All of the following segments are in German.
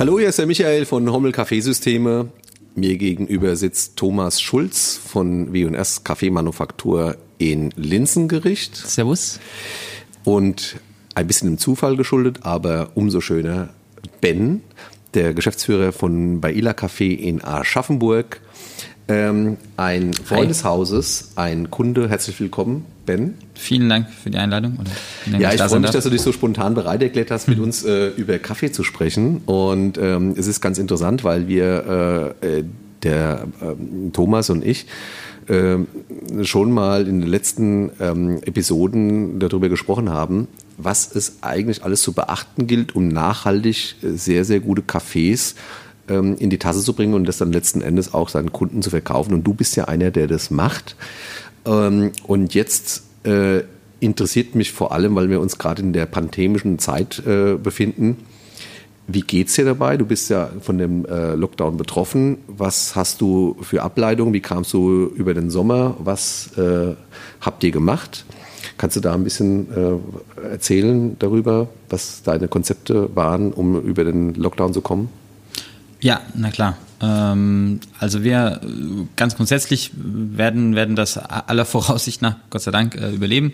Hallo, hier ist der Michael von Hommel Kaffeesysteme. Mir gegenüber sitzt Thomas Schulz von W&S Kaffeemanufaktur in Linsengericht. Servus. Und ein bisschen im Zufall geschuldet, aber umso schöner Ben, der Geschäftsführer von Baila Café in Aschaffenburg. Ähm, ein Freund des Hauses, ein Kunde. Herzlich willkommen, Ben. Vielen Dank für die Einladung. ja, ich freue mich, dass du dich so spontan bereit erklärt hast, mit mhm. uns äh, über Kaffee zu sprechen. Und ähm, es ist ganz interessant, weil wir, äh, äh der äh, Thomas und ich, ähm, schon mal in den letzten ähm, Episoden darüber gesprochen haben, was es eigentlich alles zu beachten gilt, um nachhaltig äh, sehr, sehr gute Kaffees ähm, in die Tasse zu bringen und das dann letzten Endes auch seinen Kunden zu verkaufen. Und du bist ja einer, der das macht. Ähm, und jetzt äh, interessiert mich vor allem, weil wir uns gerade in der pandemischen Zeit äh, befinden, wie geht's dir dabei? Du bist ja von dem äh, Lockdown betroffen. Was hast du für Ableitungen? Wie kamst du über den Sommer? Was äh, habt ihr gemacht? Kannst du da ein bisschen äh, erzählen darüber, was deine Konzepte waren, um über den Lockdown zu kommen? Ja, na klar. Ähm, also wir ganz grundsätzlich werden, werden das aller Voraussicht nach, Gott sei Dank, äh, überleben.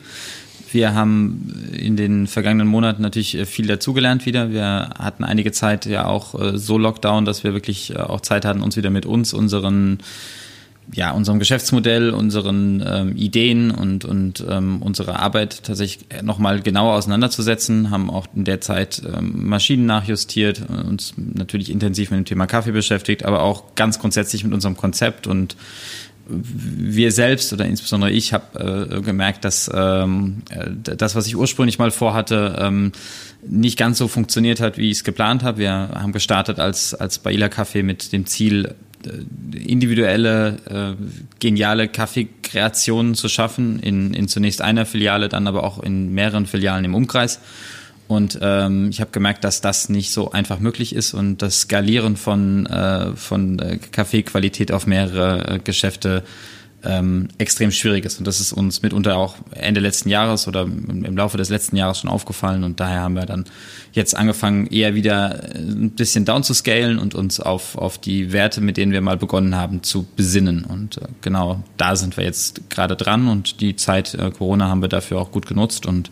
Wir haben in den vergangenen Monaten natürlich äh, viel dazugelernt wieder. Wir hatten einige Zeit ja auch äh, so Lockdown, dass wir wirklich auch Zeit hatten, uns wieder mit uns, unseren ja, unserem Geschäftsmodell, unseren ähm, Ideen und, und ähm, unserer Arbeit tatsächlich nochmal genauer auseinanderzusetzen, haben auch in der Zeit ähm, Maschinen nachjustiert, äh, uns natürlich intensiv mit dem Thema Kaffee beschäftigt, aber auch ganz grundsätzlich mit unserem Konzept und wir selbst oder insbesondere ich habe äh, gemerkt, dass ähm, äh, das, was ich ursprünglich mal vorhatte, ähm, nicht ganz so funktioniert hat, wie ich es geplant habe. Wir haben gestartet als, als Baila Kaffee mit dem Ziel, individuelle, äh, geniale Kaffeekreationen zu schaffen, in, in zunächst einer Filiale, dann aber auch in mehreren Filialen im Umkreis. Und ähm, ich habe gemerkt, dass das nicht so einfach möglich ist und das Skalieren von, äh, von äh, Kaffeequalität auf mehrere äh, Geschäfte ähm, extrem schwierig ist. Und das ist uns mitunter auch Ende letzten Jahres oder im Laufe des letzten Jahres schon aufgefallen. Und daher haben wir dann jetzt angefangen, eher wieder äh, ein bisschen down zu scalen und uns auf, auf die Werte, mit denen wir mal begonnen haben, zu besinnen. Und äh, genau da sind wir jetzt gerade dran und die Zeit äh, Corona haben wir dafür auch gut genutzt. Und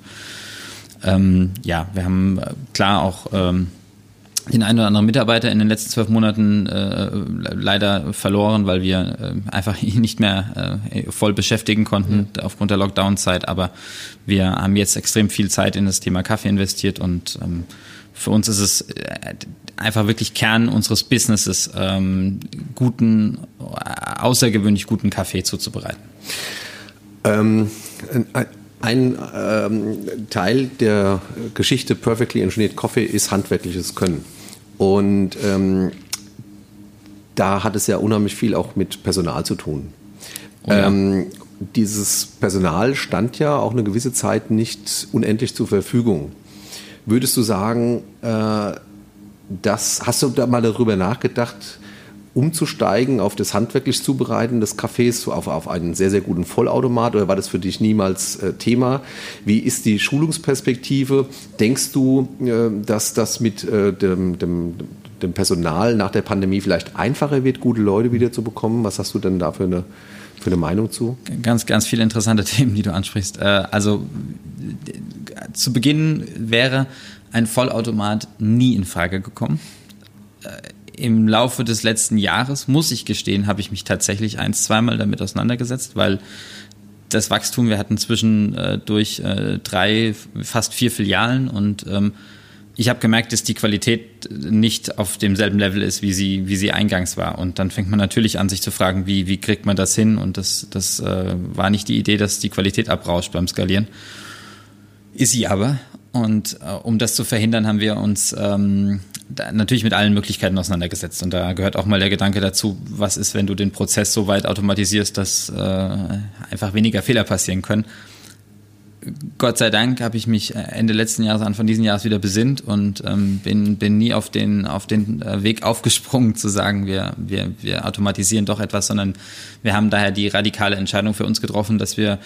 ähm, ja, wir haben äh, klar auch ähm, den einen oder anderen Mitarbeiter in den letzten zwölf Monaten äh, leider verloren, weil wir äh, einfach ihn nicht mehr äh, voll beschäftigen konnten mhm. aufgrund der Lockdown-Zeit. Aber wir haben jetzt extrem viel Zeit in das Thema Kaffee investiert und ähm, für uns ist es äh, einfach wirklich Kern unseres Businesses, ähm, guten, außergewöhnlich guten Kaffee zuzubereiten. Ähm, ein ähm, Teil der Geschichte Perfectly Engineered Coffee ist handwerkliches Können. Und ähm, da hat es ja unheimlich viel auch mit Personal zu tun. Oh ja. ähm, dieses Personal stand ja auch eine gewisse Zeit nicht unendlich zur Verfügung. Würdest du sagen, äh, das, hast du da mal darüber nachgedacht, umzusteigen auf das handwerklich Zubereiten des Kaffees, auf, auf einen sehr, sehr guten Vollautomat oder war das für dich niemals äh, Thema? Wie ist die Schulungsperspektive? Denkst du, äh, dass das mit äh, dem, dem, dem Personal nach der Pandemie vielleicht einfacher wird, gute Leute wieder zu bekommen? Was hast du denn da für eine, für eine Meinung zu? Ganz, ganz viele interessante Themen, die du ansprichst. Äh, also zu Beginn wäre ein Vollautomat nie in Frage gekommen äh, im Laufe des letzten Jahres, muss ich gestehen, habe ich mich tatsächlich ein, zweimal damit auseinandergesetzt, weil das Wachstum, wir hatten zwischen äh, äh, drei, fast vier Filialen und ähm, ich habe gemerkt, dass die Qualität nicht auf demselben Level ist, wie sie, wie sie eingangs war. Und dann fängt man natürlich an, sich zu fragen, wie, wie kriegt man das hin? Und das, das äh, war nicht die Idee, dass die Qualität abrauscht beim Skalieren. Ist sie aber. Und äh, um das zu verhindern, haben wir uns ähm, natürlich mit allen Möglichkeiten auseinandergesetzt. Und da gehört auch mal der Gedanke dazu, was ist, wenn du den Prozess so weit automatisierst, dass äh, einfach weniger Fehler passieren können. Gott sei Dank habe ich mich Ende letzten Jahres, Anfang diesen Jahres wieder besinnt und ähm, bin, bin nie auf den, auf den äh, Weg aufgesprungen zu sagen, wir, wir, wir automatisieren doch etwas, sondern wir haben daher die radikale Entscheidung für uns getroffen, dass wir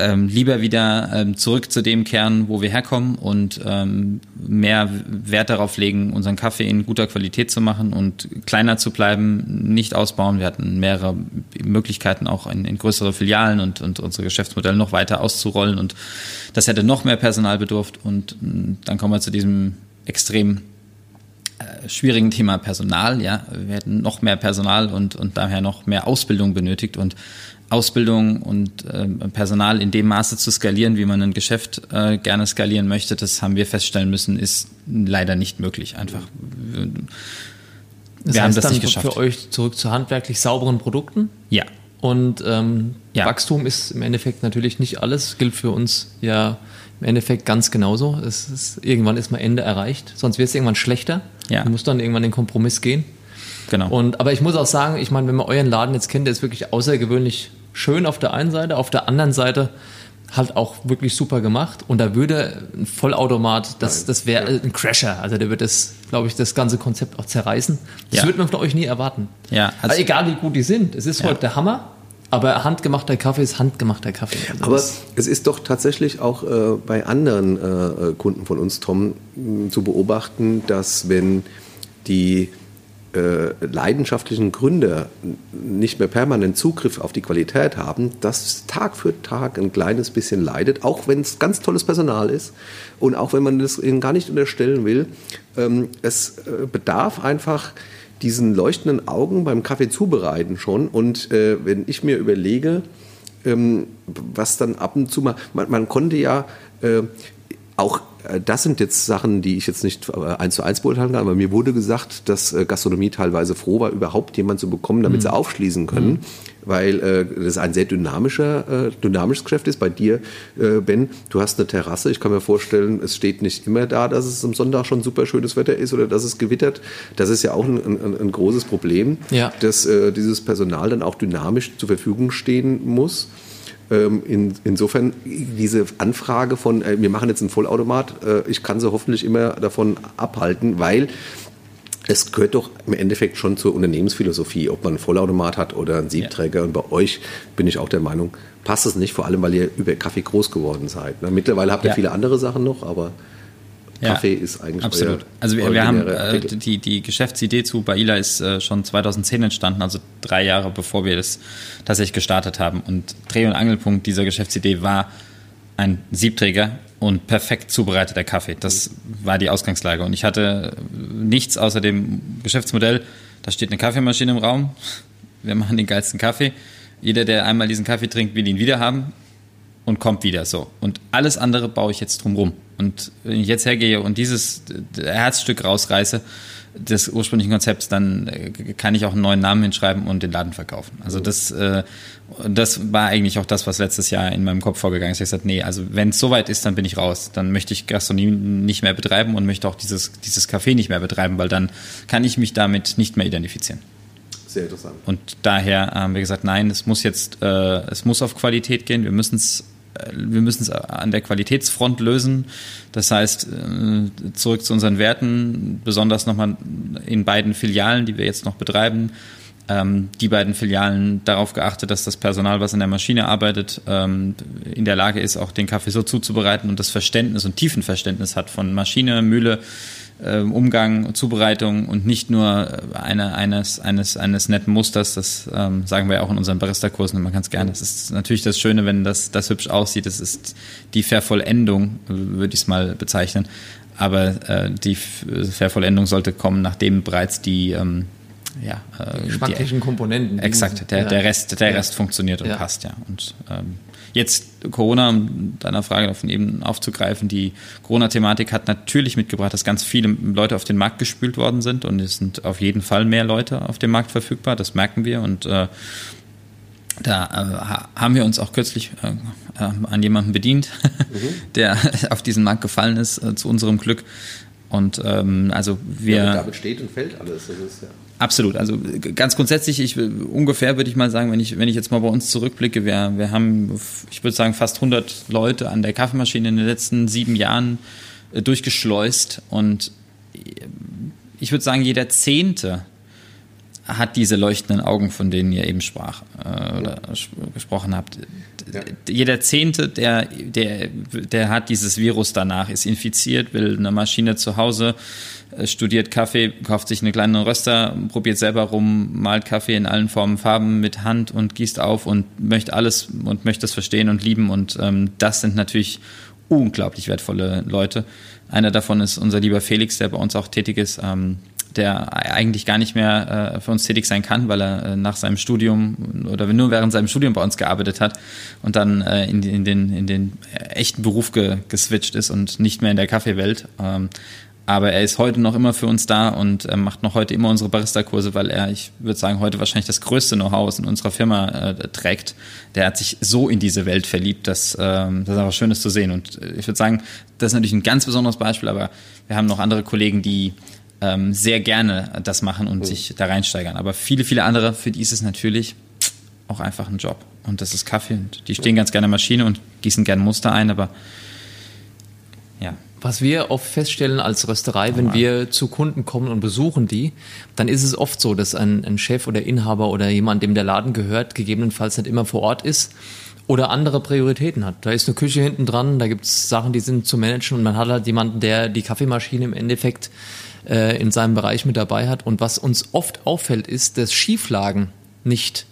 ähm, lieber wieder ähm, zurück zu dem kehren, wo wir herkommen und ähm, mehr Wert darauf legen, unseren Kaffee in guter Qualität zu machen und kleiner zu bleiben, nicht ausbauen. Wir hatten mehrere Möglichkeiten auch in, in größere Filialen und, und unsere Geschäftsmodelle noch weiter auszurollen und das hätte noch mehr Personal bedurft und äh, dann kommen wir zu diesem extrem schwierigen Thema Personal. Ja, wir hätten noch mehr Personal und, und daher noch mehr Ausbildung benötigt und Ausbildung und äh, Personal in dem Maße zu skalieren, wie man ein Geschäft äh, gerne skalieren möchte, das haben wir feststellen müssen, ist leider nicht möglich. Einfach. Wir, das wir haben das nicht geschafft. Für euch zurück zu handwerklich sauberen Produkten? Ja. Und ähm, ja. Wachstum ist im Endeffekt natürlich nicht alles, gilt für uns ja im Endeffekt ganz genauso. Ist, irgendwann ist mal Ende erreicht, sonst wird es irgendwann schlechter. Ja. Du musst dann irgendwann den Kompromiss gehen. Genau. Und, aber ich muss auch sagen, ich meine, wenn man euren Laden jetzt kennt, der ist wirklich außergewöhnlich schön auf der einen Seite, auf der anderen Seite halt auch wirklich super gemacht. Und da würde ein Vollautomat, das, das wäre ein Crasher. Also der würde das, glaube ich, das ganze Konzept auch zerreißen. Das ja. würde man von euch nie erwarten. Ja, also, also egal wie gut die sind. Es ist ja. heute der Hammer. Aber handgemachter Kaffee ist handgemachter Kaffee. Also aber es ist doch tatsächlich auch äh, bei anderen äh, Kunden von uns, Tom, zu beobachten, dass wenn die äh, leidenschaftlichen Gründer nicht mehr permanent Zugriff auf die Qualität haben, dass Tag für Tag ein kleines bisschen leidet, auch wenn es ganz tolles Personal ist und auch wenn man das ihnen gar nicht unterstellen will. Ähm, es äh, bedarf einfach diesen leuchtenden Augen beim Kaffee zubereiten schon. Und äh, wenn ich mir überlege, ähm, was dann ab und zu mal, man, man konnte ja äh, auch das sind jetzt Sachen, die ich jetzt nicht äh, eins zu eins beurteilen kann, aber mir wurde gesagt, dass äh, Gastronomie teilweise froh war, überhaupt jemanden zu bekommen, damit mhm. sie aufschließen können, mhm. weil äh, das ein sehr dynamischer, äh, dynamisches Geschäft ist. Bei dir, äh, Ben, du hast eine Terrasse. Ich kann mir vorstellen, es steht nicht immer da, dass es am Sonntag schon super schönes Wetter ist oder dass es gewittert. Das ist ja auch ein, ein, ein großes Problem, ja. dass dieses Personal dann auch dynamisch zur Verfügung stehen muss. Ähm, in, insofern diese Anfrage von, äh, wir machen jetzt einen Vollautomat, äh, ich kann sie hoffentlich immer davon abhalten, weil es gehört doch im Endeffekt schon zur Unternehmensphilosophie, ob man einen Vollautomat hat oder einen Siebträger. Ja. Und bei euch bin ich auch der Meinung, passt es nicht, vor allem weil ihr über Kaffee groß geworden seid. Ne? Mittlerweile habt ihr ja. viele andere Sachen noch, aber Kaffee ja, ist eigentlich absolut. Also wir, wir haben äh, die, die Geschäftsidee zu Baila ist äh, schon 2010 entstanden, also drei Jahre bevor wir das tatsächlich gestartet haben. Und Dreh- und Angelpunkt dieser Geschäftsidee war ein Siebträger und perfekt zubereiteter Kaffee. Das war die Ausgangslage. Und ich hatte nichts außer dem Geschäftsmodell. Da steht eine Kaffeemaschine im Raum. Wir machen den geilsten Kaffee. Jeder, der einmal diesen Kaffee trinkt, will ihn wieder haben und kommt wieder so. Und alles andere baue ich jetzt drumrum. Und wenn ich jetzt hergehe und dieses Herzstück rausreiße des ursprünglichen Konzepts, dann äh, kann ich auch einen neuen Namen hinschreiben und den Laden verkaufen. Also das, äh, das war eigentlich auch das, was letztes Jahr in meinem Kopf vorgegangen ist. Ich habe gesagt, nee, also wenn es soweit ist, dann bin ich raus. Dann möchte ich Gastronomie nicht mehr betreiben und möchte auch dieses, dieses Café nicht mehr betreiben, weil dann kann ich mich damit nicht mehr identifizieren. Sehr interessant. Und daher haben wir gesagt, nein, es muss jetzt, äh, es muss auf Qualität gehen. Wir müssen es wir müssen es an der Qualitätsfront lösen. Das heißt, äh, zurück zu unseren Werten, besonders nochmal in beiden Filialen, die wir jetzt noch betreiben, ähm, die beiden Filialen darauf geachtet, dass das Personal, was in der Maschine arbeitet, ähm, in der Lage ist, auch den Kaffee so zuzubereiten und das Verständnis und Tiefenverständnis hat von Maschine, Mühle, Umgang, Zubereitung und nicht nur äh, eine, eines, eines, eines netten Musters. Das ähm, sagen wir ja auch in unseren Barista-Kursen immer ganz gerne. Es ist natürlich das Schöne, wenn das, das hübsch aussieht. Es ist die Vervollendung, würde ich es mal bezeichnen. Aber äh, die Vervollendung sollte kommen, nachdem bereits die ähm, ja, äh, die Komponenten. Exakt, der, ja. der Rest, der Rest funktioniert und ja. passt, ja. Und ähm, Jetzt Corona, um deiner Frage davon eben aufzugreifen, die Corona-Thematik hat natürlich mitgebracht, dass ganz viele Leute auf den Markt gespült worden sind und es sind auf jeden Fall mehr Leute auf dem Markt verfügbar, das merken wir und äh, da äh, haben wir uns auch kürzlich äh, äh an jemanden bedient, mhm. der auf diesen Markt gefallen ist, äh, zu unserem Glück. Und ähm, also wir. Ja, damit steht und fällt alles. Ist, ja. Absolut. Also ganz grundsätzlich, ich ungefähr würde ich mal sagen, wenn ich wenn ich jetzt mal bei uns zurückblicke, wir wir haben, ich würde sagen, fast 100 Leute an der Kaffeemaschine in den letzten sieben Jahren äh, durchgeschleust und äh, ich würde sagen, jeder Zehnte hat diese leuchtenden Augen, von denen ihr eben sprach äh, oder gesprochen habt. Ja. jeder Zehnte, der, der, der hat dieses Virus danach, ist infiziert, will eine Maschine zu Hause, äh, studiert Kaffee, kauft sich eine kleine Röster, probiert selber rum, malt Kaffee in allen Formen, Farben mit Hand und gießt auf und möchte alles und möchte es verstehen und lieben. Und ähm, das sind natürlich unglaublich wertvolle Leute. Einer davon ist unser lieber Felix, der bei uns auch tätig ist. Ähm, der eigentlich gar nicht mehr äh, für uns tätig sein kann, weil er äh, nach seinem Studium oder nur während seinem Studium bei uns gearbeitet hat und dann äh, in, in, den, in den echten Beruf ge, geswitcht ist und nicht mehr in der Kaffeewelt. Ähm, aber er ist heute noch immer für uns da und äh, macht noch heute immer unsere Barista-Kurse, weil er, ich würde sagen, heute wahrscheinlich das größte Know-how in unserer Firma äh, trägt. Der hat sich so in diese Welt verliebt, dass ähm, das einfach schön ist zu sehen. Und äh, ich würde sagen, das ist natürlich ein ganz besonderes Beispiel, aber wir haben noch andere Kollegen, die ähm, sehr gerne das machen und mhm. sich da reinsteigern. Aber viele, viele andere, für die ist es natürlich auch einfach ein Job. Und das ist Kaffee. Und die stehen ganz gerne Maschine und gießen gerne Muster ein, aber ja. Was wir oft feststellen als Rösterei, wenn wir zu Kunden kommen und besuchen die, dann ist es oft so, dass ein, ein Chef oder Inhaber oder jemand, dem der Laden gehört, gegebenenfalls nicht immer vor Ort ist oder andere Prioritäten hat. Da ist eine Küche hinten dran, da gibt es Sachen, die sind zu managen und man hat halt jemanden, der die Kaffeemaschine im Endeffekt äh, in seinem Bereich mit dabei hat. Und was uns oft auffällt, ist, dass Schieflagen nicht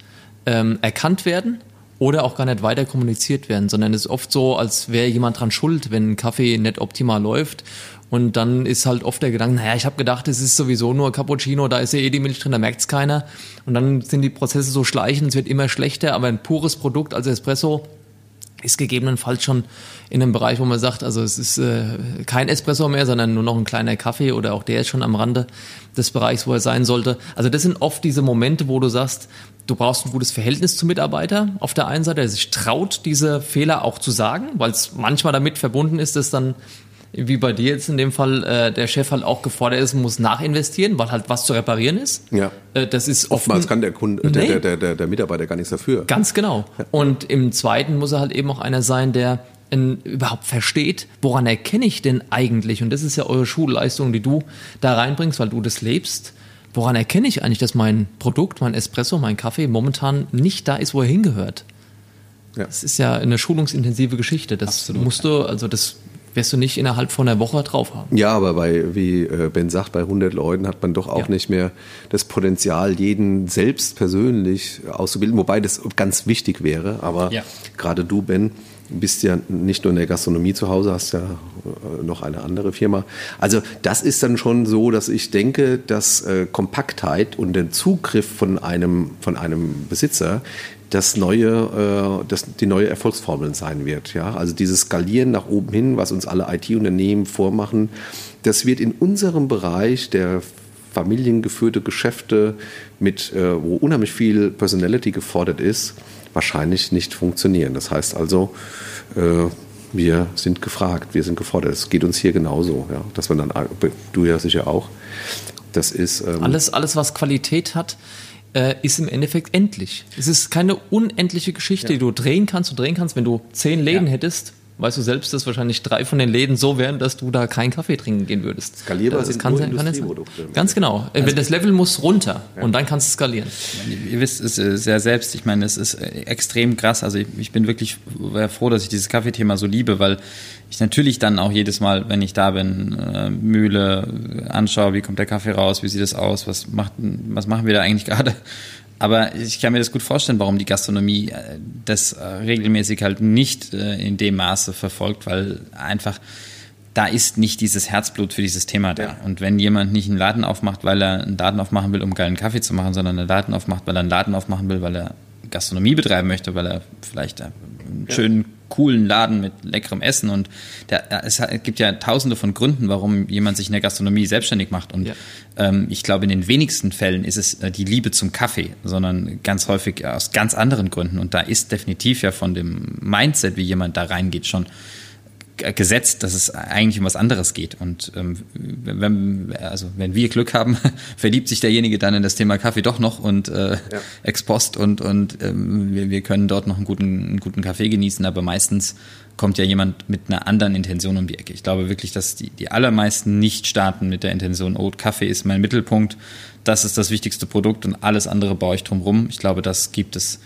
ähm, erkannt werden oder auch gar nicht weiter kommuniziert werden, sondern es ist oft so, als wäre jemand dran schuld, wenn ein Kaffee nicht optimal läuft. Und dann ist halt oft der Gedanke, naja, ich habe gedacht, es ist sowieso nur Cappuccino, da ist ja eh die Milch drin, da merkt's keiner. Und dann sind die Prozesse so schleichend, es wird immer schlechter, aber ein pures Produkt als Espresso ist gegebenenfalls schon in einem Bereich, wo man sagt, also es ist äh, kein Espresso mehr, sondern nur noch ein kleiner Kaffee oder auch der ist schon am Rande des Bereichs, wo er sein sollte. Also das sind oft diese Momente, wo du sagst, du brauchst ein gutes Verhältnis zum Mitarbeiter auf der einen Seite, der sich traut, diese Fehler auch zu sagen, weil es manchmal damit verbunden ist, dass dann wie bei dir jetzt in dem Fall, äh, der Chef halt auch gefordert ist, muss nachinvestieren, weil halt was zu reparieren ist. Ja. Äh, das ist oftmals kann der Kunde, nee. der, der, der, der Mitarbeiter gar nichts dafür. Ganz genau. Ja. Und im zweiten muss er halt eben auch einer sein, der in, überhaupt versteht, woran erkenne ich denn eigentlich, und das ist ja eure Schulleistung, die du da reinbringst, weil du das lebst, woran erkenne ich eigentlich, dass mein Produkt, mein Espresso, mein Kaffee momentan nicht da ist, wo er hingehört? Ja. Das ist ja eine schulungsintensive Geschichte. Das Absolut. musst du, also das wirst du nicht innerhalb von einer Woche drauf haben. Ja, aber bei, wie äh, Ben sagt, bei 100 Leuten hat man doch auch ja. nicht mehr das Potenzial, jeden selbst persönlich auszubilden, wobei das ganz wichtig wäre. Aber ja. gerade du, Ben, bist ja nicht nur in der Gastronomie zu Hause, hast ja äh, noch eine andere Firma. Also das ist dann schon so, dass ich denke, dass äh, Kompaktheit und der Zugriff von einem, von einem Besitzer das neue, äh, das die neue Erfolgsformel sein wird. Ja? Also dieses Skalieren nach oben hin, was uns alle IT-Unternehmen vormachen, das wird in unserem Bereich der familiengeführte Geschäfte mit, äh, wo unheimlich viel Personality gefordert ist, wahrscheinlich nicht funktionieren. Das heißt also, äh, wir sind gefragt, wir sind gefordert. Es geht uns hier genauso, ja? dass man dann, du ja sicher auch, das ist ähm alles, alles, was Qualität hat, äh, ist im Endeffekt endlich. Es ist keine unendliche Geschichte, ja. die du drehen kannst und drehen kannst. Wenn du zehn Läden ja. hättest, weißt du selbst, dass wahrscheinlich drei von den Läden so wären, dass du da keinen Kaffee trinken gehen würdest. Skalierbar das sind kann nur sein, Industrieprodukte. Ganz genau. Also das Level muss runter ja. und dann kannst du skalieren. Ihr wisst es sehr selbst. Ich meine, es ist extrem krass. Also ich, ich bin wirklich froh, dass ich dieses Kaffeethema so liebe, weil ich natürlich dann auch jedes Mal, wenn ich da bin, äh, Mühle anschaue, wie kommt der Kaffee raus, wie sieht es aus, was macht, was machen wir da eigentlich gerade? Aber ich kann mir das gut vorstellen, warum die Gastronomie äh, das äh, regelmäßig halt nicht äh, in dem Maße verfolgt, weil einfach da ist nicht dieses Herzblut für dieses Thema da. Ja. Und wenn jemand nicht einen Laden aufmacht, weil er einen Laden aufmachen will, um geilen Kaffee zu machen, sondern einen Laden aufmacht, weil er einen Laden aufmachen will, weil er Gastronomie betreiben möchte, weil er vielleicht einen ja. schönen coolen Laden mit leckerem Essen und der, es gibt ja tausende von Gründen, warum jemand sich in der Gastronomie selbstständig macht und ja. ähm, ich glaube, in den wenigsten Fällen ist es äh, die Liebe zum Kaffee, sondern ganz häufig aus ganz anderen Gründen und da ist definitiv ja von dem Mindset, wie jemand da reingeht, schon gesetzt, dass es eigentlich um was anderes geht. Und ähm, wenn, also wenn wir Glück haben, verliebt sich derjenige dann in das Thema Kaffee doch noch und äh, ja. ex post und, und ähm, wir, wir können dort noch einen guten, einen guten Kaffee genießen, aber meistens kommt ja jemand mit einer anderen Intention um die Ecke. Ich glaube wirklich, dass die, die allermeisten nicht starten mit der Intention, oh, Kaffee ist mein Mittelpunkt, das ist das wichtigste Produkt und alles andere baue ich drumherum. Ich glaube, das gibt es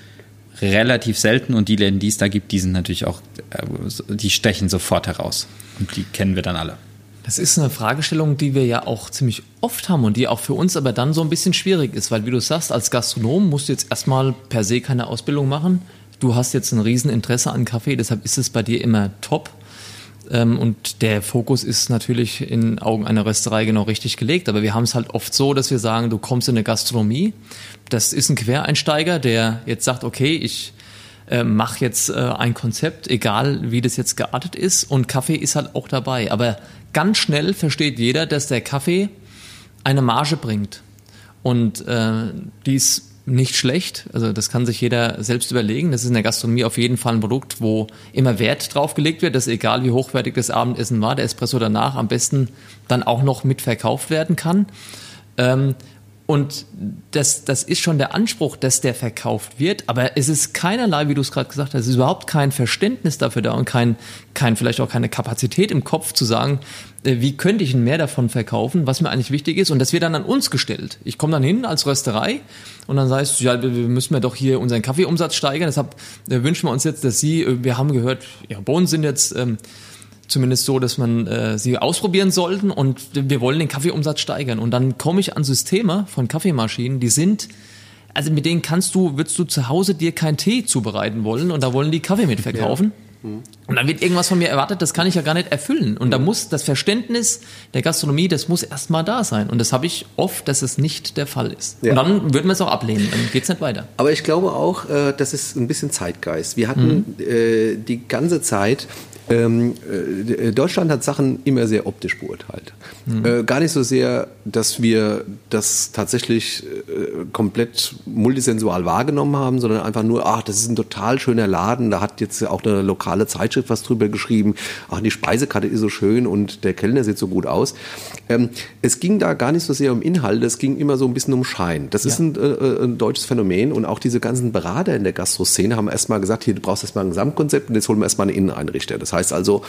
relativ selten und die Läden, die es da gibt, die sind natürlich auch, äh, die stechen sofort heraus. Und die kennen wir dann alle. Das ist eine Fragestellung, die wir ja auch ziemlich oft haben und die auch für uns aber dann so ein bisschen schwierig ist, weil wie du sagst, als Gastronom musst du jetzt erstmal per se keine Ausbildung machen. Du hast jetzt ein Rieseninteresse an Kaffee, deshalb ist es bei dir immer top. Ähm, und der Fokus ist natürlich in Augen einer Rösterei genau richtig gelegt. Aber wir haben es halt oft so, dass wir sagen, du kommst in eine Gastronomie. Das ist ein Quereinsteiger, der jetzt sagt, okay, ich äh, mach jetzt äh, ein Konzept, egal wie das jetzt geartet ist. Und Kaffee ist halt auch dabei. Aber ganz schnell versteht jeder, dass der Kaffee eine Marge bringt. Und äh, die ist nicht schlecht. Also das kann sich jeder selbst überlegen. Das ist in der Gastronomie auf jeden Fall ein Produkt, wo immer Wert drauf gelegt wird, dass egal wie hochwertig das Abendessen war, der Espresso danach am besten dann auch noch mitverkauft werden kann. Ähm, und das, das ist schon der Anspruch, dass der verkauft wird, aber es ist keinerlei, wie du es gerade gesagt hast, es ist überhaupt kein Verständnis dafür da und kein, kein, vielleicht auch keine Kapazität im Kopf zu sagen, äh, wie könnte ich mehr davon verkaufen, was mir eigentlich wichtig ist. Und das wird dann an uns gestellt. Ich komme dann hin als Rösterei und dann sagst du, ja, wir müssen wir doch hier unseren Kaffeeumsatz steigern. Deshalb äh, wünschen wir uns jetzt, dass Sie, äh, wir haben gehört, ja, Bohnen sind jetzt ähm, zumindest so, dass man äh, sie ausprobieren sollten und wir wollen den Kaffeeumsatz steigern. Und dann komme ich an Systeme von Kaffeemaschinen, die sind, also mit denen kannst du, würdest du zu Hause dir keinen Tee zubereiten wollen und da wollen die Kaffee mitverkaufen. Ja. Und dann wird irgendwas von mir erwartet, das kann ich ja gar nicht erfüllen. Und da mhm. muss das Verständnis der Gastronomie, das muss erstmal da sein. Und das habe ich oft, dass es nicht der Fall ist. Ja. Und dann würden wir es auch ablehnen, dann geht es nicht weiter. Aber ich glaube auch, äh, das ist ein bisschen Zeitgeist. Wir hatten mhm. äh, die ganze Zeit ähm, äh, Deutschland hat Sachen immer sehr optisch beurteilt. Mhm. Äh, gar nicht so sehr, dass wir das tatsächlich äh, komplett multisensual wahrgenommen haben, sondern einfach nur, ach, das ist ein total schöner Laden, da hat jetzt auch eine lokale Zeitschrift was drüber geschrieben, ach, die Speisekarte ist so schön und der Kellner sieht so gut aus. Ähm, es ging da gar nicht so sehr um Inhalt, es ging immer so ein bisschen um Schein. Das ja. ist ein, äh, ein, deutsches Phänomen und auch diese ganzen Berater in der Gastroszene haben erstmal gesagt, hier, du brauchst erstmal ein Gesamtkonzept und jetzt holen wir erstmal einen Inneneinrichter. Das heißt also,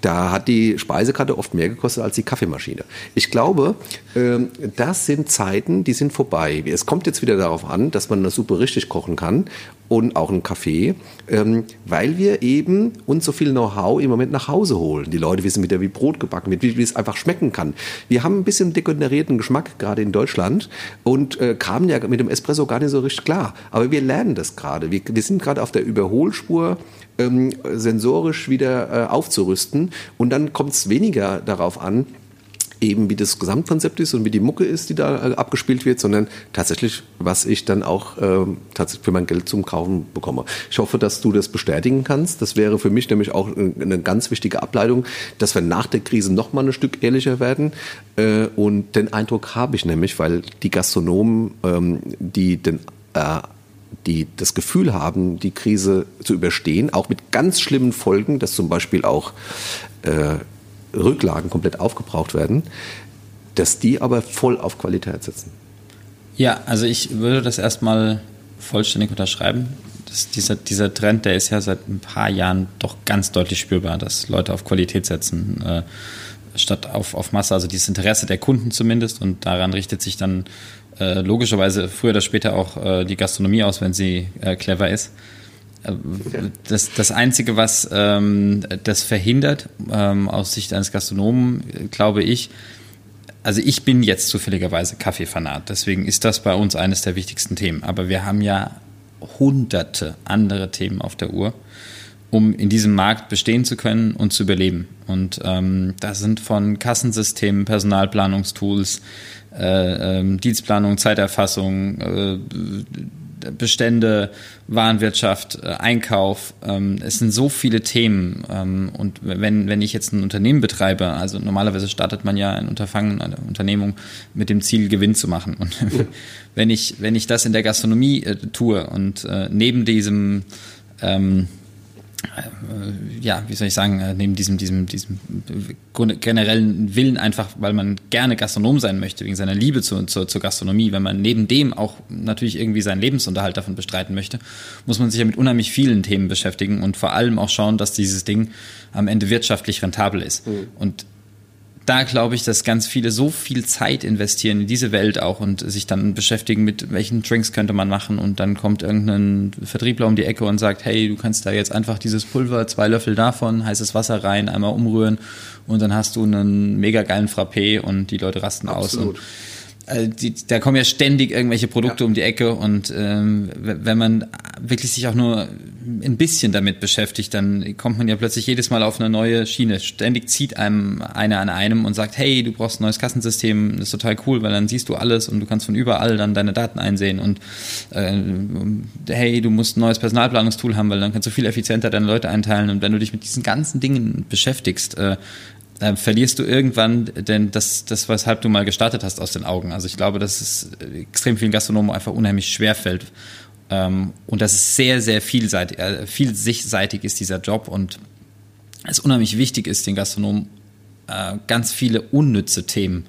da hat die Speisekarte oft mehr gekostet als die Kaffeemaschine. Ich glaube, ähm, das sind Zeiten, die sind vorbei. Es kommt jetzt wieder darauf an, dass man eine Suppe richtig kochen kann und auch einen Kaffee, ähm, weil wir eben uns so viel Know-how im Moment nach Hause holen. Die Leute wissen wieder, wie Brot gebacken wird, wie, wie es einfach schmecken kann. Wir haben ein bisschen degenerierten Geschmack, gerade in Deutschland, und äh, kamen ja mit dem Espresso gar nicht so richtig klar. Aber wir lernen das gerade. Wir, wir sind gerade auf der Überholspur ähm, sensorisch wieder äh, aufzurüsten. Und dann kommt es weniger darauf an, eben wie das Gesamtkonzept ist und wie die Mucke ist, die da äh, abgespielt wird, sondern tatsächlich, was ich dann auch äh, tatsächlich für mein Geld zum Kaufen bekomme. Ich hoffe, dass du das bestätigen kannst. Das wäre für mich nämlich auch eine ganz wichtige Ableitung, dass wir nach der Krise noch mal ein Stück ehrlicher werden. Äh, und den Eindruck habe ich nämlich, weil die Gastronomen, ähm, die den äh, die das Gefühl haben, die Krise zu überstehen, auch mit ganz schlimmen Folgen, dass zum Beispiel auch äh, Rücklagen komplett aufgebraucht werden, dass die aber voll auf Qualität setzen. Ja, also ich würde das erstmal vollständig unterschreiben. Das, dieser, dieser Trend, der ist ja seit ein paar Jahren doch ganz deutlich spürbar, dass Leute auf Qualität setzen, äh, statt auf, auf Masse, also dieses Interesse der Kunden zumindest. Und daran richtet sich dann äh, logischerweise früher oder später auch äh, die Gastronomie aus, wenn sie äh, clever ist. Äh, das, das Einzige, was ähm, das verhindert, ähm, aus Sicht eines Gastronomen, glaube ich, also ich bin jetzt zufälligerweise Kaffeefanat, deswegen ist das bei uns eines der wichtigsten Themen. Aber wir haben ja hunderte andere Themen auf der Uhr, um in diesem Markt bestehen zu können und zu überleben. Und ähm, das sind von Kassensystemen, Personalplanungstools, äh, ähm, Dienstplanung, Zeiterfassung, äh, Bestände, Warenwirtschaft, äh, Einkauf. Ähm, es sind so viele Themen. Ähm, und wenn, wenn ich jetzt ein Unternehmen betreibe, also normalerweise startet man ja ein Unterfangen, eine Unternehmung mit dem Ziel, Gewinn zu machen. Und wenn ich, wenn ich das in der Gastronomie äh, tue und äh, neben diesem ähm, äh, ja, wie soll ich sagen, äh, neben diesem, diesem, diesem generellen Willen einfach, weil man gerne Gastronom sein möchte, wegen seiner Liebe zu, zu, zur Gastronomie, wenn man neben dem auch natürlich irgendwie seinen Lebensunterhalt davon bestreiten möchte, muss man sich ja mit unheimlich vielen Themen beschäftigen und vor allem auch schauen, dass dieses Ding am Ende wirtschaftlich rentabel ist. Mhm. Und da glaube ich, dass ganz viele so viel Zeit investieren in diese Welt auch und sich dann beschäftigen mit welchen Drinks könnte man machen und dann kommt irgendein Vertriebler um die Ecke und sagt, hey, du kannst da jetzt einfach dieses Pulver, zwei Löffel davon, heißes Wasser rein, einmal umrühren und dann hast du einen mega geilen Frappé und die Leute rasten Absolut. aus. Und also die, da kommen ja ständig irgendwelche Produkte ja. um die Ecke und ähm, wenn man wirklich sich auch nur ein bisschen damit beschäftigt, dann kommt man ja plötzlich jedes Mal auf eine neue Schiene. Ständig zieht einem einer an einem und sagt, hey, du brauchst ein neues Kassensystem, das ist total cool, weil dann siehst du alles und du kannst von überall dann deine Daten einsehen und äh, hey, du musst ein neues Personalplanungstool haben, weil dann kannst du viel effizienter deine Leute einteilen und wenn du dich mit diesen ganzen Dingen beschäftigst, äh, äh, verlierst du irgendwann denn das, das, weshalb du mal gestartet hast, aus den Augen. Also ich glaube, dass es extrem vielen Gastronomen einfach unheimlich schwer fällt. Ähm, und dass es sehr, sehr vielseitig, äh, vielseitig ist, dieser Job. Und es unheimlich wichtig ist, den Gastronomen äh, ganz viele unnütze Themen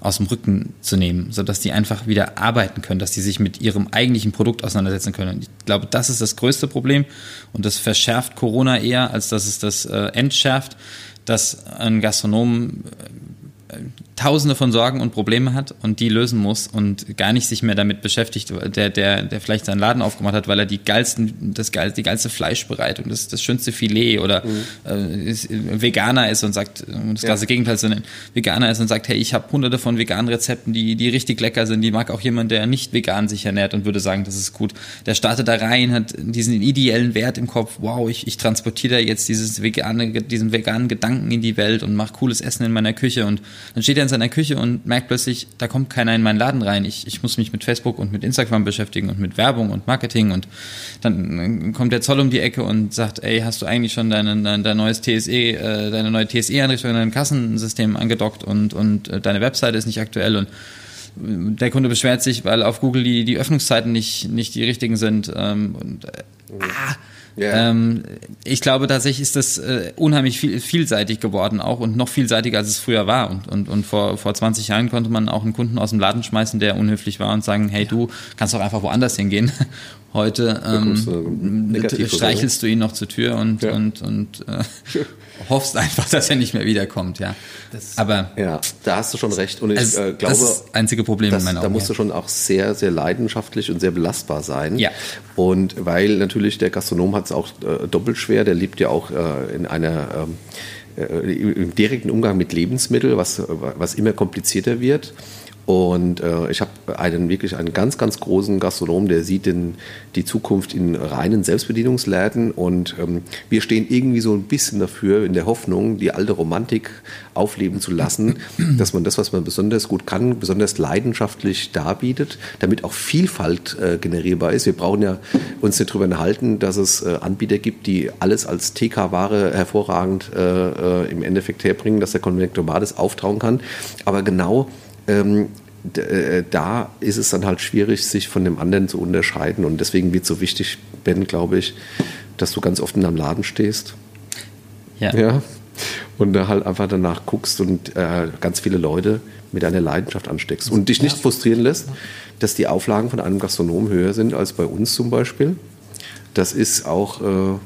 aus dem Rücken zu nehmen, sodass die einfach wieder arbeiten können, dass die sich mit ihrem eigentlichen Produkt auseinandersetzen können. Und ich glaube, das ist das größte Problem und das verschärft Corona eher, als dass es das äh, entschärft dass ein Gastronom tausende von Sorgen und Problemen hat und die lösen muss und gar nicht sich mehr damit beschäftigt, der, der, der vielleicht seinen Laden aufgemacht hat, weil er die geilsten, das geil, die geilste Fleischbereitung, das, das schönste Filet oder mhm. äh, ist, Veganer ist und sagt, das ganze ja. Gegenteil zu nennen, Veganer ist und sagt, hey, ich habe hunderte von veganen Rezepten, die, die richtig lecker sind, die mag auch jemand, der nicht vegan sich ernährt und würde sagen, das ist gut. Der startet da rein, hat diesen ideellen Wert im Kopf, wow, ich, ich transportiere da jetzt dieses vegane, diesen veganen Gedanken in die Welt und mache cooles Essen in meiner Küche und dann steht er in seiner Küche und merkt plötzlich, da kommt keiner in meinen Laden rein. Ich, ich muss mich mit Facebook und mit Instagram beschäftigen und mit Werbung und Marketing und dann kommt der Zoll um die Ecke und sagt, ey, hast du eigentlich schon dein, dein, dein neues TSE, äh, deine neue TSE-Einrichtung in deinem Kassensystem angedockt und, und äh, deine Webseite ist nicht aktuell und der Kunde beschwert sich, weil auf Google die, die Öffnungszeiten nicht, nicht die richtigen sind. Ähm, und, äh, ah, Yeah. Ähm, ich glaube tatsächlich ist das äh, unheimlich viel, vielseitig geworden auch und noch vielseitiger als es früher war. Und, und, und vor, vor 20 Jahren konnte man auch einen Kunden aus dem Laden schmeißen, der unhöflich war und sagen, hey du kannst doch einfach woanders hingehen. Heute ähm, streichelst du ihn noch zur Tür und, ja. und, und äh, hoffst einfach, dass er nicht mehr wiederkommt, ja. Das, Aber ja, da hast du schon recht. Und ich es, äh, glaube, das ist das einzige Problem das, in meiner Da musst du schon auch sehr, sehr leidenschaftlich und sehr belastbar sein. Ja. Und weil natürlich der Gastronom hat es auch äh, doppelt schwer, der lebt ja auch äh, in einer ähm, äh, im direkten Umgang mit Lebensmitteln, was, was immer komplizierter wird. Und äh, ich habe einen wirklich einen ganz, ganz großen Gastronom, der sieht in, die Zukunft in reinen Selbstbedienungsläden. Und ähm, wir stehen irgendwie so ein bisschen dafür, in der Hoffnung, die alte Romantik aufleben zu lassen, dass man das, was man besonders gut kann, besonders leidenschaftlich darbietet, damit auch Vielfalt äh, generierbar ist. Wir brauchen ja uns nicht darüber enthalten, dass es äh, Anbieter gibt, die alles als TK-Ware hervorragend äh, äh, im Endeffekt herbringen, dass der Konvektor das auftauen kann. Aber genau ähm, äh, da ist es dann halt schwierig, sich von dem anderen zu unterscheiden. Und deswegen wird es so wichtig, Ben, glaube ich, dass du ganz oft in einem Laden stehst. Ja. ja. Und da halt einfach danach guckst und äh, ganz viele Leute mit deiner Leidenschaft ansteckst. Und dich nicht frustrieren lässt, dass die Auflagen von einem Gastronom höher sind als bei uns zum Beispiel. Das ist auch. Äh,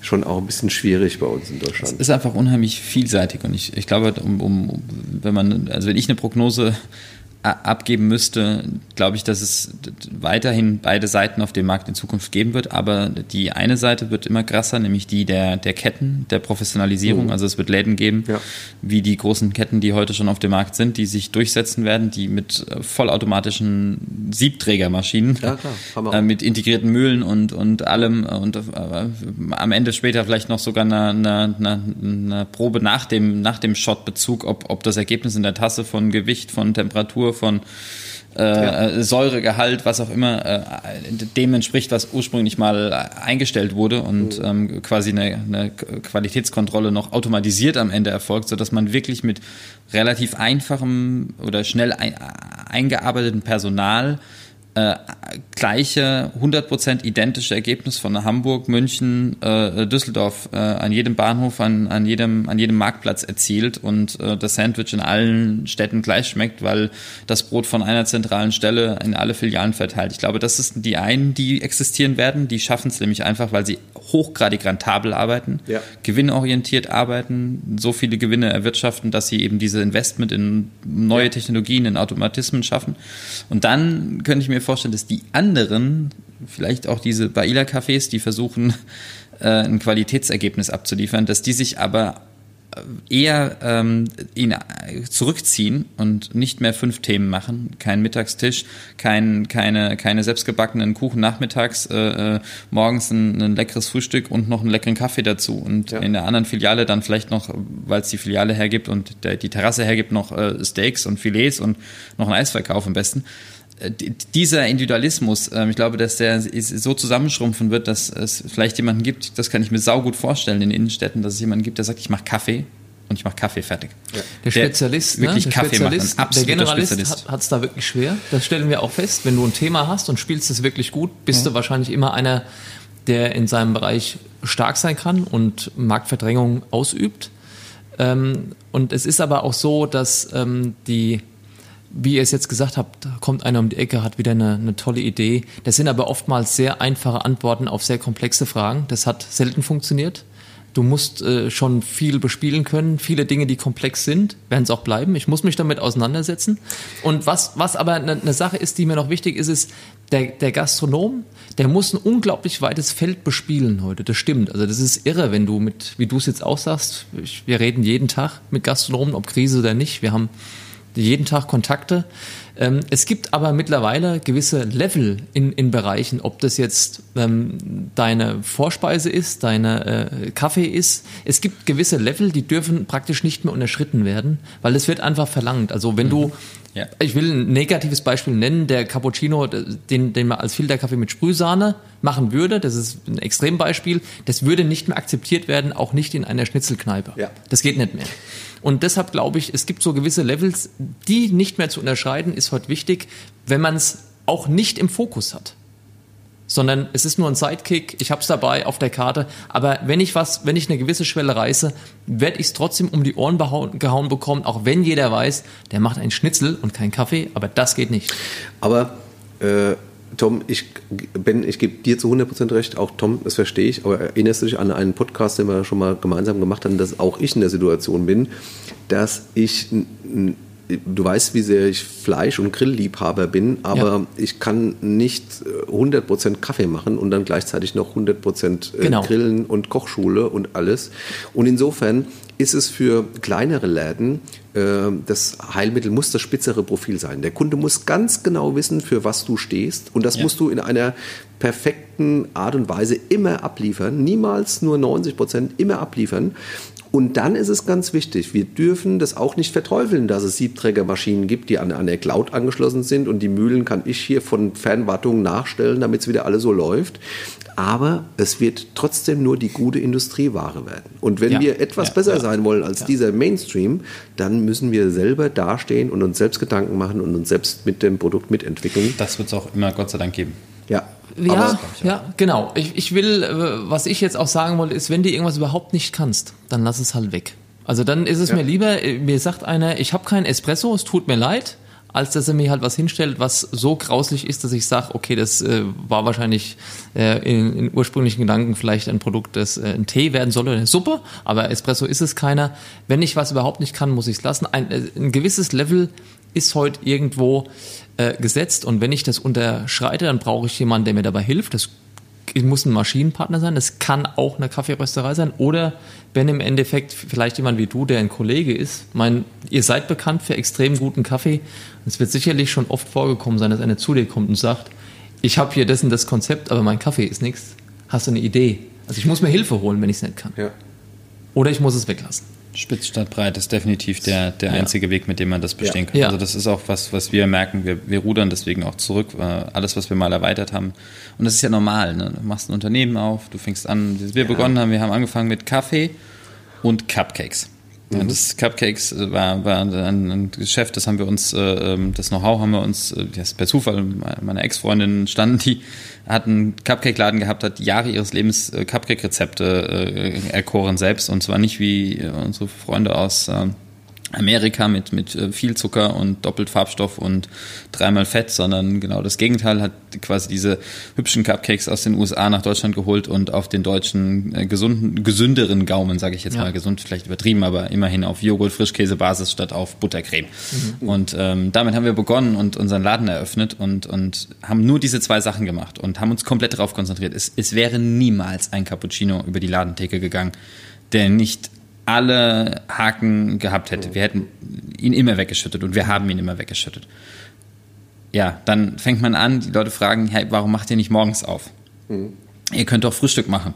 schon auch ein bisschen schwierig bei uns in Deutschland. Es ist einfach unheimlich vielseitig und ich, ich glaube, um, um, wenn man, also wenn ich eine Prognose abgeben müsste, glaube ich, dass es weiterhin beide Seiten auf dem Markt in Zukunft geben wird. Aber die eine Seite wird immer krasser, nämlich die der, der Ketten, der Professionalisierung. Mhm. Also es wird Läden geben, ja. wie die großen Ketten, die heute schon auf dem Markt sind, die sich durchsetzen werden, die mit äh, vollautomatischen Siebträgermaschinen, ja, äh, mit integrierten Mühlen und, und allem und äh, am Ende später vielleicht noch sogar eine, eine, eine, eine Probe nach dem, nach dem Shot-Bezug, ob, ob das Ergebnis in der Tasse von Gewicht, von Temperatur, Temperatur, von äh, ja. Säuregehalt, was auch immer, äh, dem entspricht, was ursprünglich mal eingestellt wurde und mhm. ähm, quasi eine, eine, Qualitätskontrolle noch automatisiert am Ende erfolgt, sodass man wirklich mit relativ einfachem oder schnell ein, eingearbeiteten Personal äh, gleiche 100% identische Ergebnis von Hamburg, München, äh, Düsseldorf äh, an jedem Bahnhof, an, an, jedem, an jedem Marktplatz erzielt und äh, das Sandwich in allen Städten gleich schmeckt, weil das Brot von einer zentralen Stelle in alle Filialen verteilt. Ich glaube, das ist die einen, die existieren werden, die schaffen es nämlich einfach, weil sie hochgradig rentabel arbeiten, ja. gewinnorientiert arbeiten, so viele Gewinne erwirtschaften, dass sie eben diese Investment in neue ja. Technologien, in Automatismen schaffen. Und dann könnte ich mir vorstellen, dass die anderen, vielleicht auch diese Baila-Cafés, die versuchen, äh, ein Qualitätsergebnis abzuliefern, dass die sich aber eher ähm, ihn zurückziehen und nicht mehr fünf Themen machen. Kein Mittagstisch, kein, keine, keine selbstgebackenen Kuchen nachmittags, äh, äh, morgens ein, ein, leckeres Frühstück und noch einen leckeren Kaffee dazu. Und ja. in der anderen Filiale dann vielleicht noch, weil es die Filiale hergibt und der, die Terrasse hergibt, noch äh, Steaks und Filets und noch ein Eisverkauf am besten dieser Individualismus, ähm, ich glaube, dass der so zusammenschrumpfen wird, dass es vielleicht jemanden gibt, das kann ich mir saugut vorstellen in Innenstädten, dass es jemanden gibt, der sagt, ich mache Kaffee und ich mache Kaffee fertig. Ja. Der Spezialist, der wirklich ne? der Kaffee Spezialist, macht, der Generalist hat es da wirklich schwer. Das stellen wir auch fest. Wenn du ein Thema hast und spielst es wirklich gut, bist ja. du wahrscheinlich immer einer, der in seinem Bereich stark sein kann und Marktverdrängung ausübt. Ähm, und es ist aber auch so, dass ähm, die wie ihr es jetzt gesagt habt, da kommt einer um die Ecke, hat wieder eine, eine, tolle Idee. Das sind aber oftmals sehr einfache Antworten auf sehr komplexe Fragen. Das hat selten funktioniert. Du musst äh, schon viel bespielen können. Viele Dinge, die komplex sind, werden es auch bleiben. Ich muss mich damit auseinandersetzen. Und was, was aber eine, eine Sache ist, die mir noch wichtig ist, ist, der, der Gastronom, der muss ein unglaublich weites Feld bespielen heute. Das stimmt. Also das ist irre, wenn du mit, wie du es jetzt auch sagst, ich, wir reden jeden Tag mit Gastronomen, ob Krise oder nicht. Wir haben jeden Tag Kontakte. Ähm, es gibt aber mittlerweile gewisse Level in, in Bereichen, ob das jetzt ähm, deine Vorspeise ist, deine äh, Kaffee ist. Es gibt gewisse Level, die dürfen praktisch nicht mehr unterschritten werden, weil es wird einfach verlangt. Also wenn mhm. du ja. Ich will ein negatives Beispiel nennen, der Cappuccino, den, den man als Filterkaffee mit Sprühsahne machen würde, das ist ein Extrembeispiel, das würde nicht mehr akzeptiert werden, auch nicht in einer Schnitzelkneipe. Ja. Das geht nicht mehr. Und deshalb glaube ich, es gibt so gewisse Levels, die nicht mehr zu unterscheiden, ist heute wichtig, wenn man es auch nicht im Fokus hat. Sondern es ist nur ein Sidekick, ich habe es dabei auf der Karte, aber wenn ich was, wenn ich eine gewisse Schwelle reiße, werde ich es trotzdem um die Ohren gehauen bekommen, auch wenn jeder weiß, der macht einen Schnitzel und keinen Kaffee, aber das geht nicht. Aber äh Tom, ich, Ben, ich gebe dir zu 100% recht, auch Tom, das verstehe ich, aber erinnerst du dich an einen Podcast, den wir schon mal gemeinsam gemacht haben, dass auch ich in der Situation bin, dass ich, du weißt, wie sehr ich Fleisch- und Grillliebhaber bin, aber ja. ich kann nicht 100% Kaffee machen und dann gleichzeitig noch 100% äh, genau. Grillen und Kochschule und alles. Und insofern ist es für kleinere Läden äh, das Heilmittel muss das spitzere Profil sein. Der Kunde muss ganz genau wissen, für was du stehst und das ja. musst du in einer perfekten Art und Weise immer abliefern, niemals nur 90 Prozent, immer abliefern. Und dann ist es ganz wichtig, wir dürfen das auch nicht verteufeln, dass es Siebträgermaschinen gibt, die an eine Cloud angeschlossen sind und die Mühlen kann ich hier von Fernwartung nachstellen, damit es wieder alles so läuft. Aber es wird trotzdem nur die gute Industrieware werden. Und wenn ja. wir etwas ja, besser ja. sein wollen als dieser Mainstream, dann müssen wir selber dastehen und uns selbst Gedanken machen und uns selbst mit dem Produkt mitentwickeln. Das wird es auch immer Gott sei Dank geben. Ja, ja, ja, genau. Ich, ich will, äh, was ich jetzt auch sagen wollte, ist, wenn du irgendwas überhaupt nicht kannst, dann lass es halt weg. Also dann ist es ja. mir lieber, äh, mir sagt einer, ich habe keinen Espresso, es tut mir leid, als dass er mir halt was hinstellt, was so grauslich ist, dass ich sage, okay, das äh, war wahrscheinlich äh, in, in, ursprünglichen Gedanken vielleicht ein Produkt, das äh, ein Tee werden soll oder eine Suppe, aber Espresso ist es keiner. Wenn ich was überhaupt nicht kann, muss ich es lassen. Ein, äh, ein gewisses Level ist heute irgendwo äh, gesetzt und wenn ich das unterschreite, dann brauche ich jemanden, der mir dabei hilft. Das muss ein Maschinenpartner sein, das kann auch eine Kaffeerösterei sein oder wenn im Endeffekt vielleicht jemand wie du, der ein Kollege ist. Mein, ihr seid bekannt für extrem guten Kaffee. Es wird sicherlich schon oft vorgekommen sein, dass einer zu dir kommt und sagt, ich habe hier das und das Konzept, aber mein Kaffee ist nichts. Hast du eine Idee? Also ich muss mir Hilfe holen, wenn ich es nicht kann. Ja. Oder ich muss es weglassen. Spitz statt breit ist definitiv der, der ja. einzige Weg, mit dem man das bestehen ja. kann. Also das ist auch was, was wir merken. Wir, wir rudern deswegen auch zurück. Alles, was wir mal erweitert haben. Und das ist ja normal. Ne? Du machst ein Unternehmen auf, du fängst an, wie wir begonnen haben, wir haben angefangen mit Kaffee und Cupcakes. Mhm. Das Cupcakes war, war ein, ein, Geschäft, das haben wir uns, äh, ähm, das Know-how haben wir uns, äh, das per Zufall meiner Ex-Freundin standen, die hat einen Cupcake-Laden gehabt, hat Jahre ihres Lebens äh, Cupcake-Rezepte äh, erkoren selbst und zwar nicht wie unsere Freunde aus, äh, Amerika mit, mit äh, viel Zucker und doppelt Farbstoff und dreimal Fett, sondern genau das Gegenteil hat quasi diese hübschen Cupcakes aus den USA nach Deutschland geholt und auf den deutschen äh, gesunden, gesünderen Gaumen, sage ich jetzt ja. mal, gesund vielleicht übertrieben, aber immerhin auf Joghurt, Frischkäsebasis statt auf Buttercreme. Mhm. Und ähm, damit haben wir begonnen und unseren Laden eröffnet und, und haben nur diese zwei Sachen gemacht und haben uns komplett darauf konzentriert. Es, es wäre niemals ein Cappuccino über die Ladentheke gegangen, der nicht alle Haken gehabt hätte. Wir hätten ihn immer weggeschüttet und wir haben ihn immer weggeschüttet. Ja, dann fängt man an, die Leute fragen, hey, warum macht ihr nicht morgens auf? Mhm. Ihr könnt doch Frühstück machen.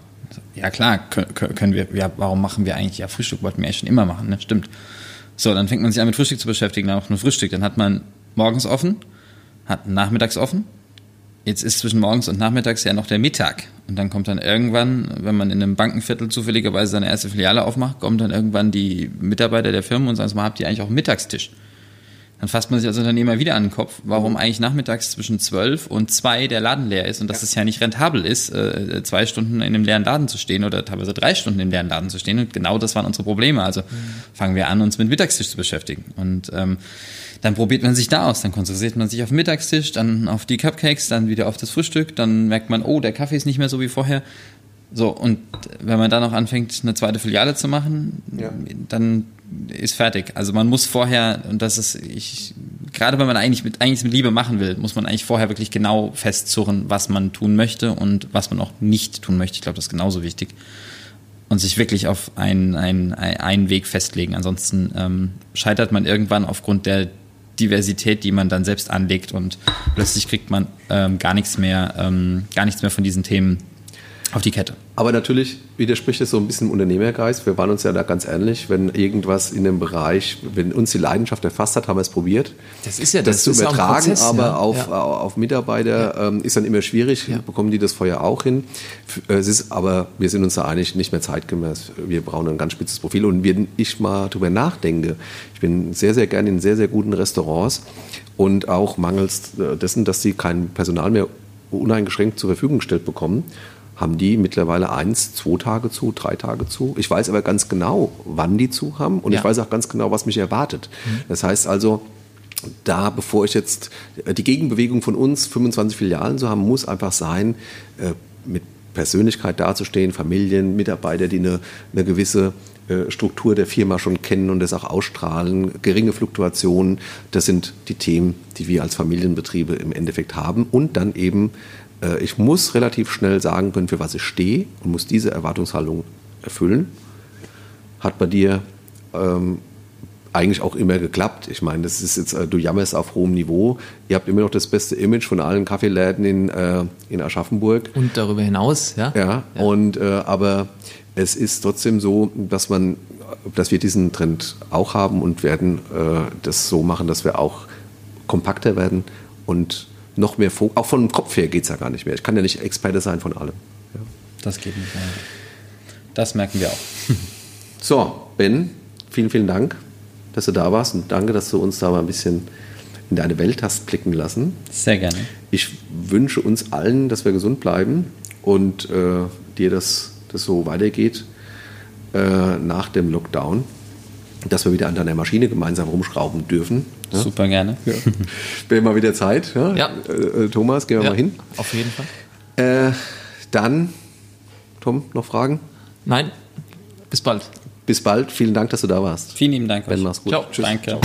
Ja klar, können wir. Ja, warum machen wir eigentlich? Ja, Frühstück wollten wir ja schon immer machen, ne? Stimmt. So, dann fängt man sich an mit Frühstück zu beschäftigen, dann auch nur Frühstück. Dann hat man morgens offen, hat nachmittags offen. Jetzt ist zwischen morgens und nachmittags ja noch der Mittag. Und dann kommt dann irgendwann, wenn man in einem Bankenviertel zufälligerweise seine erste Filiale aufmacht, kommt dann irgendwann die Mitarbeiter der Firma und sagen, mal, habt ihr eigentlich auch einen Mittagstisch? Dann fasst man sich als Unternehmer wieder an den Kopf, warum mhm. eigentlich nachmittags zwischen zwölf und zwei der Laden leer ist und dass es ja. ja nicht rentabel ist, äh, zwei Stunden in einem leeren Laden zu stehen oder teilweise drei Stunden im leeren Laden zu stehen. Und genau das waren unsere Probleme. Also mhm. fangen wir an, uns mit Mittagstisch zu beschäftigen. Und ähm, dann probiert man sich da aus, dann konzentriert man sich auf den Mittagstisch, dann auf die Cupcakes, dann wieder auf das Frühstück, dann merkt man, oh, der Kaffee ist nicht mehr so wie vorher. So, und wenn man dann noch anfängt, eine zweite Filiale zu machen, ja. dann ist fertig. Also man muss vorher, und das ist, ich, gerade wenn man eigentlich mit, eigentlich mit Liebe machen will, muss man eigentlich vorher wirklich genau festzurren, was man tun möchte und was man auch nicht tun möchte. Ich glaube, das ist genauso wichtig. Und sich wirklich auf einen, einen, einen Weg festlegen. Ansonsten ähm, scheitert man irgendwann aufgrund der Diversität, die man dann selbst anlegt und plötzlich kriegt man ähm, gar nichts mehr, ähm, gar nichts mehr von diesen Themen auf die Kette. Aber natürlich widerspricht es so ein bisschen Unternehmergeist. Wir waren uns ja da ganz ähnlich, wenn irgendwas in dem Bereich, wenn uns die Leidenschaft erfasst hat, haben wir es probiert. Das ist ja das, das zu übertragen, Prozess, aber ja. Auf, ja. auf Mitarbeiter ja. ähm, ist dann immer schwierig. Bekommen die das vorher auch hin? Äh, es ist aber, wir sind uns da einig, nicht mehr zeitgemäß. Wir brauchen ein ganz spitzes Profil. Und wenn ich mal darüber nachdenke, ich bin sehr, sehr gerne in sehr, sehr guten Restaurants und auch mangels dessen, dass sie kein Personal mehr uneingeschränkt zur Verfügung gestellt bekommen, haben die mittlerweile eins, zwei Tage zu, drei Tage zu. Ich weiß aber ganz genau, wann die zu haben und ja. ich weiß auch ganz genau, was mich erwartet. Mhm. Das heißt also, da, bevor ich jetzt äh, die Gegenbewegung von uns, 25 Filialen zu haben, muss einfach sein, äh, mit Persönlichkeit dazustehen, Familien, Mitarbeiter, die eine, eine gewisse äh, Struktur der Firma schon kennen und das auch ausstrahlen, geringe Fluktuationen, das sind die Themen, die wir als Familienbetriebe im Endeffekt haben und dann eben ich muss relativ schnell sagen können, für was ich stehe und muss diese Erwartungshaltung erfüllen. Hat bei dir ähm, eigentlich auch immer geklappt. Ich meine, das ist jetzt, äh, du jammerst auf hohem Niveau. Ihr habt immer noch das beste Image von allen Kaffeeläden in, äh, in Aschaffenburg. Und darüber hinaus, ja. Ja, ja. Und, äh, aber es ist trotzdem so, dass man, dass wir diesen Trend auch haben und werden äh, das so machen, dass wir auch kompakter werden und noch mehr Fokus. Auch vom Kopf her geht es ja gar nicht mehr. Ich kann ja nicht Experte sein von allem. Ja. Das geht nicht mehr. Das merken wir auch. So, Ben, vielen, vielen Dank, dass du da warst und danke, dass du uns da mal ein bisschen in deine Welt hast blicken lassen. Sehr gerne. Ich wünsche uns allen, dass wir gesund bleiben und äh, dir, dass das so weitergeht äh, nach dem Lockdown dass wir wieder an deiner Maschine gemeinsam rumschrauben dürfen. Ja? Super gerne. Ja. Wäre mal wieder Zeit. Ja? ja. Äh, Thomas, gehen wir mal hin. Auf jeden Fall. Äh, dann, Tom, noch Fragen? Nein. Bis bald. Bis bald. Vielen Dank, dass du da warst. Vielen lieben Dank. Ben, mach's gut. Ciao. Tschüss. Danke. Ciao.